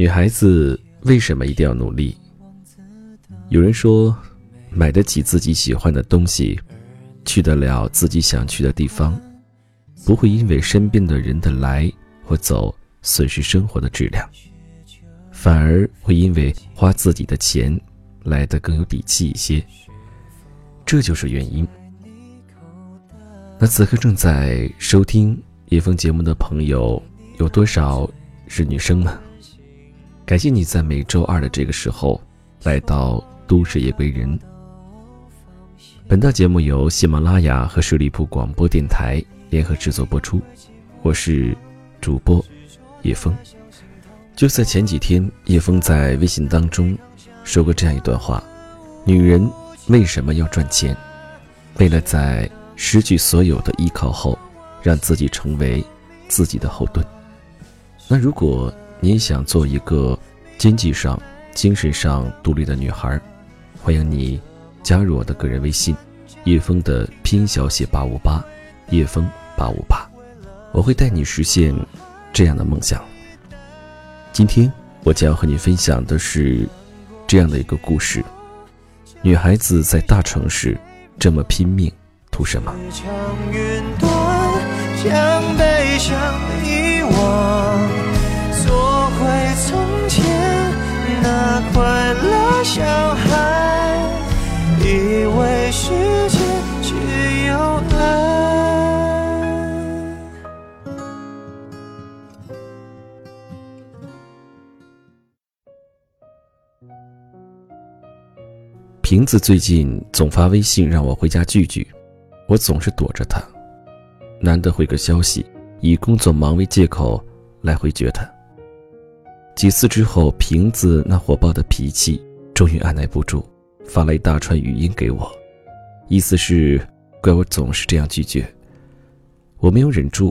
女孩子为什么一定要努力？有人说，买得起自己喜欢的东西，去得了自己想去的地方，不会因为身边的人的来或走损失生活的质量，反而会因为花自己的钱来得更有底气一些。这就是原因。那此刻正在收听叶枫节目的朋友有多少是女生呢？感谢你在每周二的这个时候来到《都市夜归人》。本档节目由喜马拉雅和十里铺广播电台联合制作播出，我是主播叶枫。就在前几天，叶枫在微信当中说过这样一段话：女人为什么要赚钱？为了在失去所有的依靠后，让自己成为自己的后盾。那如果你想做一个经济上、精神上独立的女孩，欢迎你加入我的个人微信“叶枫”的拼音小写八五八，叶枫八五八，我会带你实现这样的梦想。今天我将要和你分享的是这样的一个故事：女孩子在大城市这么拼命。图什么？小孩，以为世界只有爱。瓶子最近总发微信让我回家聚聚。我总是躲着他，难得回个消息，以工作忙为借口来回绝他。几次之后，瓶子那火爆的脾气终于按耐不住，发了一大串语音给我，意思是怪我总是这样拒绝。我没有忍住，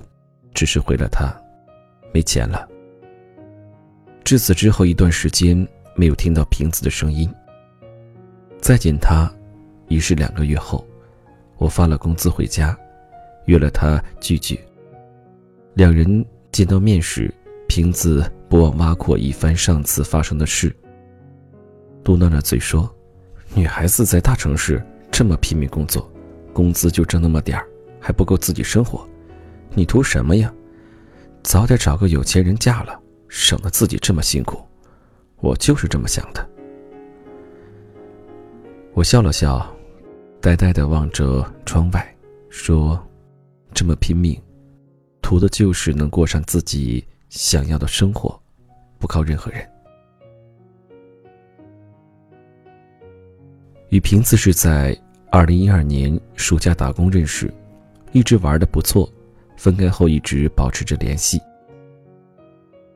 只是回了他，没钱了。至此之后一段时间没有听到瓶子的声音。再见他，已是两个月后。我发了工资回家，约了他聚聚。两人见到面时，瓶子不忘挖苦一番上次发生的事，嘟囔着嘴说：“女孩子在大城市这么拼命工作，工资就挣那么点儿，还不够自己生活，你图什么呀？早点找个有钱人嫁了，省得自己这么辛苦。我就是这么想的。”我笑了笑。呆呆地望着窗外，说：“这么拼命，图的就是能过上自己想要的生活，不靠任何人。”与瓶子是在二零一二年暑假打工认识，一直玩的不错，分开后一直保持着联系。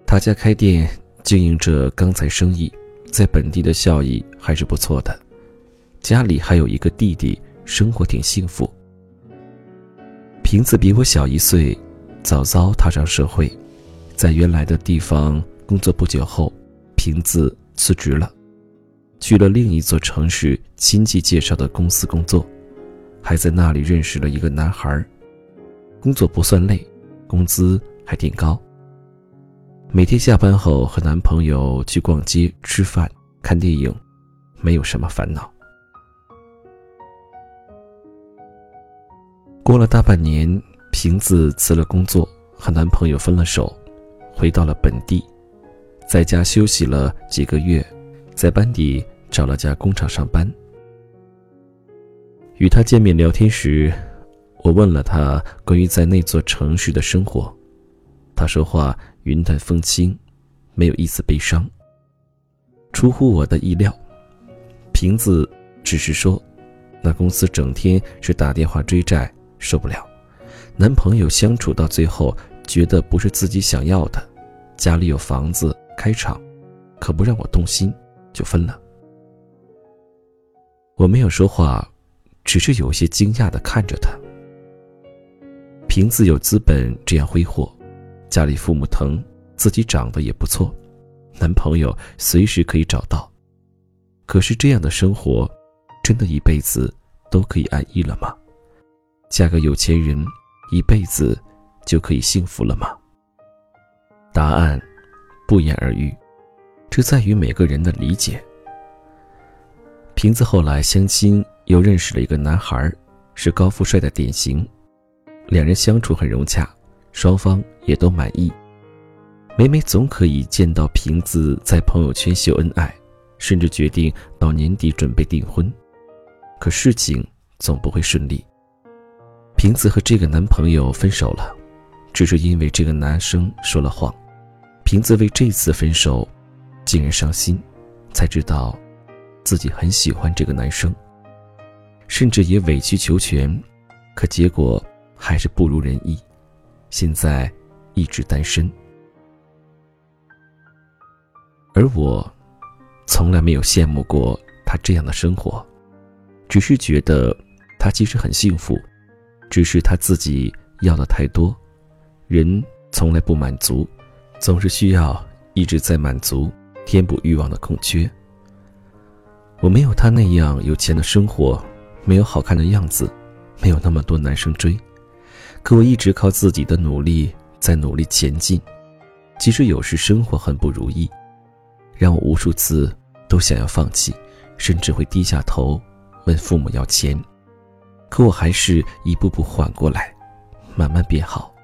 他家开店经营着钢材生意，在本地的效益还是不错的。家里还有一个弟弟，生活挺幸福。瓶子比我小一岁，早早踏上社会，在原来的地方工作不久后，瓶子辞职了，去了另一座城市亲戚介绍的公司工作，还在那里认识了一个男孩，工作不算累，工资还挺高。每天下班后和男朋友去逛街、吃饭、看电影，没有什么烦恼。过了大半年，瓶子辞了工作，和男朋友分了手，回到了本地，在家休息了几个月，在班底找了家工厂上班。与他见面聊天时，我问了他关于在那座城市的生活，他说话云淡风轻，没有一丝悲伤。出乎我的意料，瓶子只是说，那公司整天是打电话追债。受不了，男朋友相处到最后，觉得不是自己想要的，家里有房子开厂，可不让我动心，就分了。我没有说话，只是有些惊讶的看着他。瓶子有资本这样挥霍，家里父母疼，自己长得也不错，男朋友随时可以找到，可是这样的生活，真的一辈子都可以安逸了吗？嫁个有钱人，一辈子就可以幸福了吗？答案不言而喻。这在于每个人的理解。瓶子后来相亲，又认识了一个男孩，是高富帅的典型，两人相处很融洽，双方也都满意。每每总可以见到瓶子在朋友圈秀恩爱，甚至决定到年底准备订婚。可事情总不会顺利。瓶子和这个男朋友分手了，只是因为这个男生说了谎。瓶子为这次分手，竟然伤心，才知道自己很喜欢这个男生，甚至也委曲求全，可结果还是不如人意。现在一直单身，而我从来没有羡慕过他这样的生活，只是觉得他其实很幸福。只是他自己要的太多，人从来不满足，总是需要一直在满足，填补欲望的空缺。我没有他那样有钱的生活，没有好看的样子，没有那么多男生追，可我一直靠自己的努力在努力前进。即使有时生活很不如意，让我无数次都想要放弃，甚至会低下头问父母要钱。可我还是一步步缓过来，慢慢变好。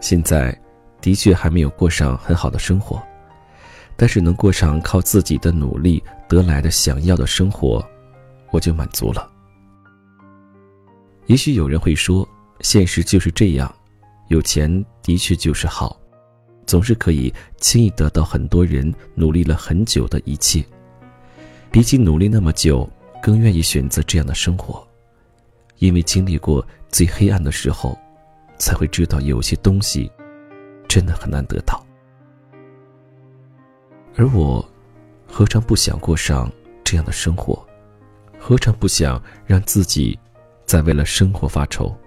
现在，的确还没有过上很好的生活，但是能过上靠自己的努力得来的想要的生活，我就满足了。也许有人会说，现实就是这样，有钱的确就是好，总是可以轻易得到很多人努力了很久的一切。比起努力那么久，更愿意选择这样的生活。因为经历过最黑暗的时候，才会知道有些东西真的很难得到。而我，何尝不想过上这样的生活？何尝不想让自己再为了生活发愁？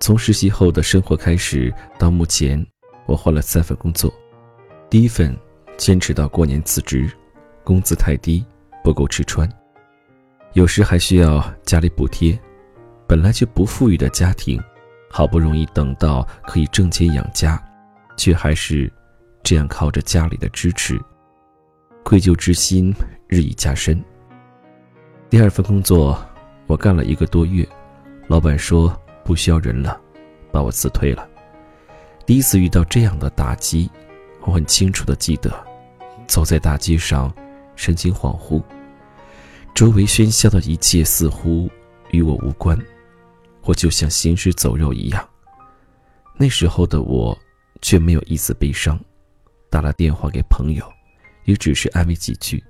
从实习后的生活开始，到目前，我换了三份工作。第一份坚持到过年辞职，工资太低，不够吃穿，有时还需要家里补贴。本来就不富裕的家庭，好不容易等到可以挣钱养家，却还是这样靠着家里的支持，愧疚之心日益加深。第二份工作我干了一个多月，老板说不需要人了，把我辞退了。第一次遇到这样的打击，我很清楚的记得，走在大街上，神情恍惚，周围喧嚣的一切似乎与我无关。我就像行尸走肉一样。那时候的我，却没有一丝悲伤，打了电话给朋友，也只是安慰几句。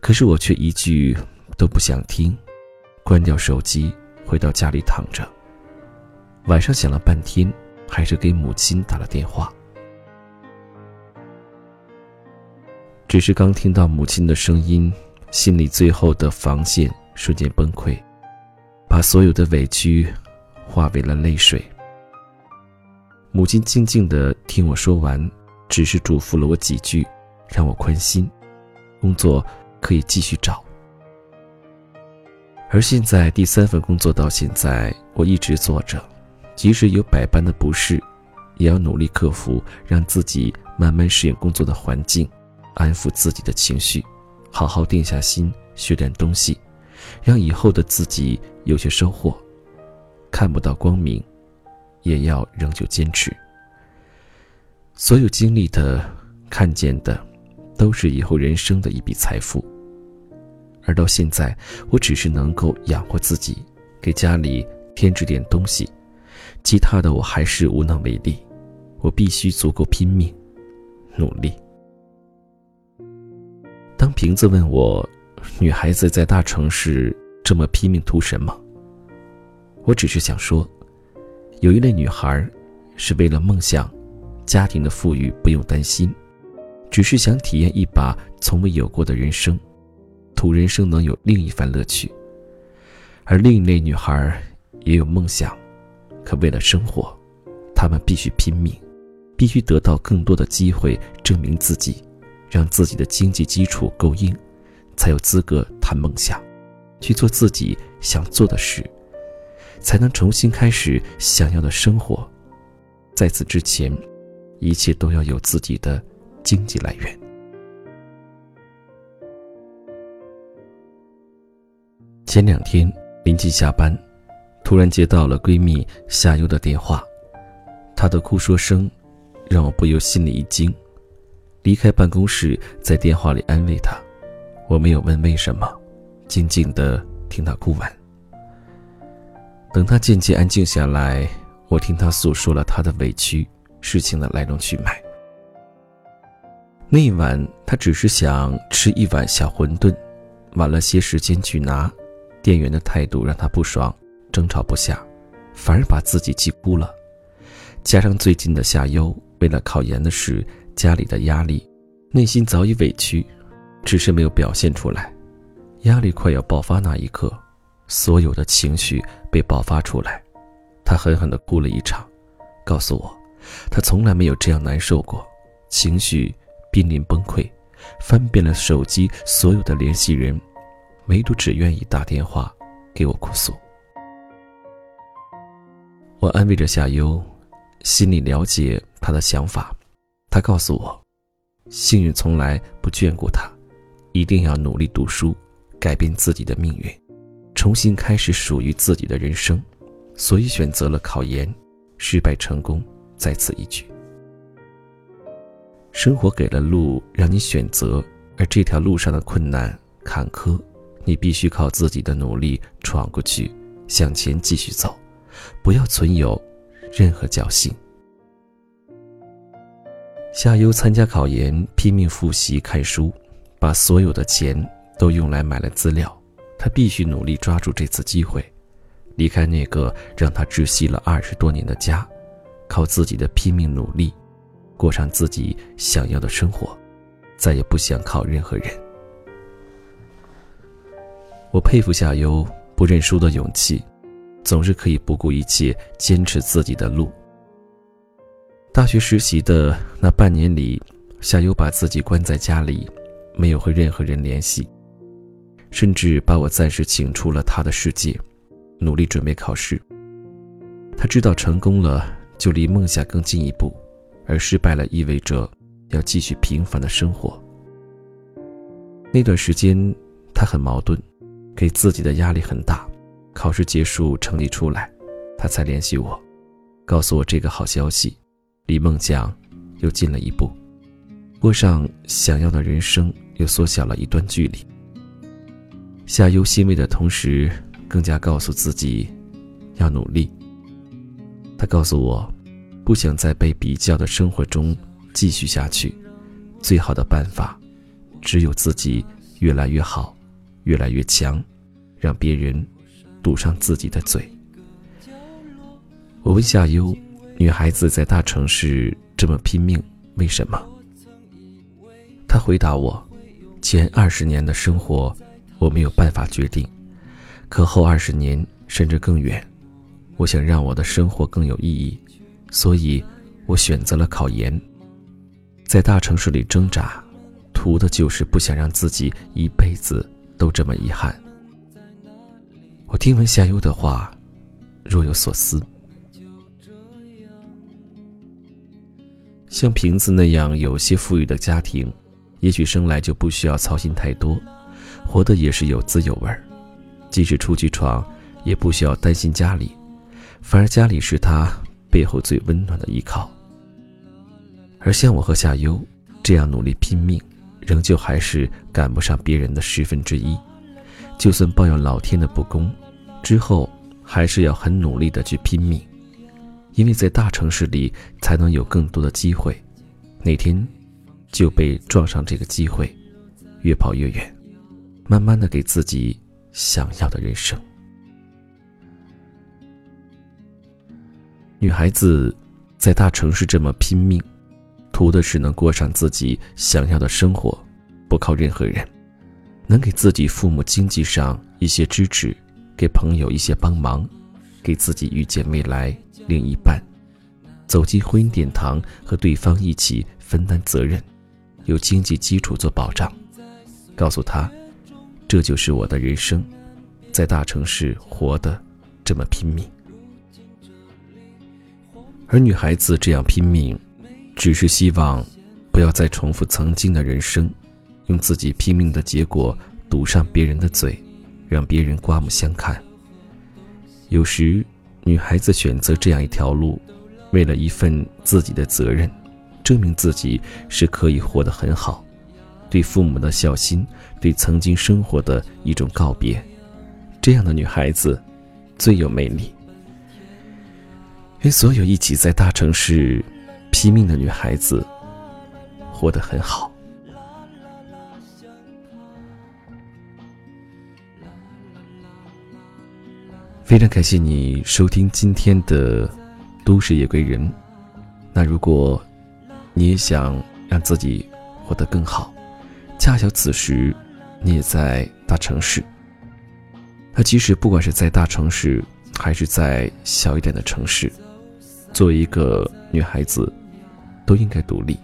可是我却一句都不想听，关掉手机，回到家里躺着。晚上想了半天，还是给母亲打了电话。只是刚听到母亲的声音，心里最后的防线瞬间崩溃。把所有的委屈化为了泪水。母亲静静的听我说完，只是嘱咐了我几句，让我宽心，工作可以继续找。而现在第三份工作到现在，我一直做着，即使有百般的不适，也要努力克服，让自己慢慢适应工作的环境，安抚自己的情绪，好好定下心学点东西。让以后的自己有些收获，看不到光明，也要仍旧坚持。所有经历的、看见的，都是以后人生的一笔财富。而到现在，我只是能够养活自己，给家里添置点东西，其他的我还是无能为力。我必须足够拼命，努力。当瓶子问我。女孩子在大城市这么拼命图什么？我只是想说，有一类女孩，是为了梦想，家庭的富裕不用担心，只是想体验一把从未有过的人生，图人生能有另一番乐趣。而另一类女孩也有梦想，可为了生活，她们必须拼命，必须得到更多的机会证明自己，让自己的经济基础够硬。才有资格谈梦想，去做自己想做的事，才能重新开始想要的生活。在此之前，一切都要有自己的经济来源。前两天临近下班突然接到了闺蜜夏优的电话她的哭说声让我不由心里一惊。离开办公室在电话里安慰她我没有问为什么静静的听她哭完。等她渐渐安静下来我听她诉说了她的委屈事情的来龙去脉。那一晚，他只是想吃一碗小馄饨，晚了些时间去拿，店员的态度让他不爽，争吵不下，反而把自己气哭了。加上最近的夏优为了考研的事。家里的压力，内心早已委屈，只是没有表现出来。压力快要爆发那一刻，所有的情绪被爆发出来，他狠狠地哭了一场，告诉我，他从来没有这样难受过，情绪濒临崩溃，翻遍了手机所有的联系人，唯独只愿意打电话给我哭诉。我安慰着夏优，心里了解他的想法。他告诉我，幸运从来不眷顾他，一定要努力读书，改变自己的命运，重新开始属于自己的人生，所以选择了考研，失败成功在此一举。生活给了路让你选择，而这条路上的困难坎坷，你必须靠自己的努力闯过去，向前继续走，不要存有任何侥幸。夏优参加考研，拼命复习看书，把所有的钱都用来买了资料。他必须努力抓住这次机会，离开那个让他窒息了二十多年的家，靠自己的拼命努力，过上自己想要的生活，再也不想靠任何人。我佩服夏优不认输的勇气，总是可以不顾一切坚持自己的路。大学实习的那半年里，夏优把自己关在家里，没有和任何人联系，甚至把我暂时请出了他的世界，努力准备考试。他知道成功了就离梦想更进一步，而失败了意味着要继续平凡的生活。那段时间，他很矛盾，给自己的压力很大。考试结束，成绩出来，他才联系我，告诉我这个好消息。离梦想又近了一步，过上想要的人生又缩小了一段距离。夏优欣慰的同时，更加告诉自己要努力。他告诉我，不想在被比较的生活中继续下去，最好的办法只有自己越来越好，越来越强，让别人堵上自己的嘴。我问夏优。女孩子在大城市这么拼命，为什么？她回答我：“前二十年的生活，我没有办法决定；可后二十年甚至更远，我想让我的生活更有意义，所以我选择了考研。在大城市里挣扎，图的就是不想让自己一辈子都这么遗憾。”我听闻夏优的话，若有所思。像瓶子那样有些富裕的家庭，也许生来就不需要操心太多，活得也是有滋有味儿。即使出去闯，也不需要担心家里，反而家里是他背后最温暖的依靠。而像我和夏优这样努力拼命，仍旧还是赶不上别人的十分之一。就算抱怨老天的不公，之后还是要很努力的去拼命。因为在大城市里才能有更多的机会，哪天就被撞上这个机会，越跑越远，慢慢的给自己想要的人生。女孩子在大城市这么拼命，图的是能过上自己想要的生活，不靠任何人，能给自己父母经济上一些支持，给朋友一些帮忙，给自己遇见未来。另一半走进婚姻殿堂，和对方一起分担责任，有经济基础做保障，告诉他，这就是我的人生，在大城市活得这么拼命。而女孩子这样拼命，只是希望不要再重复曾经的人生，用自己拼命的结果堵上别人的嘴，让别人刮目相看。有时，女孩子选择这样一条路，为了一份自己的责任，证明自己是可以活得很好，对父母的孝心，对曾经生活的一种告别。这样的女孩子，最有魅力。愿所有一起在大城市拼命的女孩子，活得很好。非常感谢你收听今天的《都市夜归人》。那如果你也想让自己活得更好，恰巧此时你也在大城市。那其实不管是在大城市，还是在小一点的城市，作为一个女孩子，都应该独立。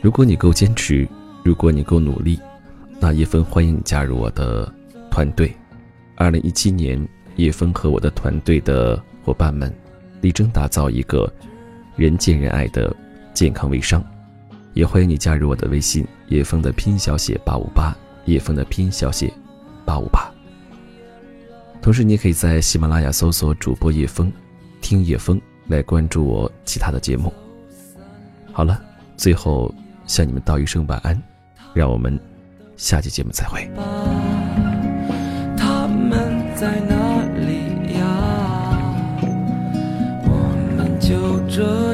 如果你够坚持，如果你够努力，那叶枫欢迎你加入我的团队。二零一七年，叶枫和我的团队的伙伴们，力争打造一个人见人爱的健康微商。也欢迎你加入我的微信，叶枫的拼音小写八五八，叶枫的拼音小写八五八。同时，你也可以在喜马拉雅搜索主播叶枫，听叶风来关注我其他的节目。好了，最后向你们道一声晚安，让我们下期节目再会。他们在哪里呀？我们就这。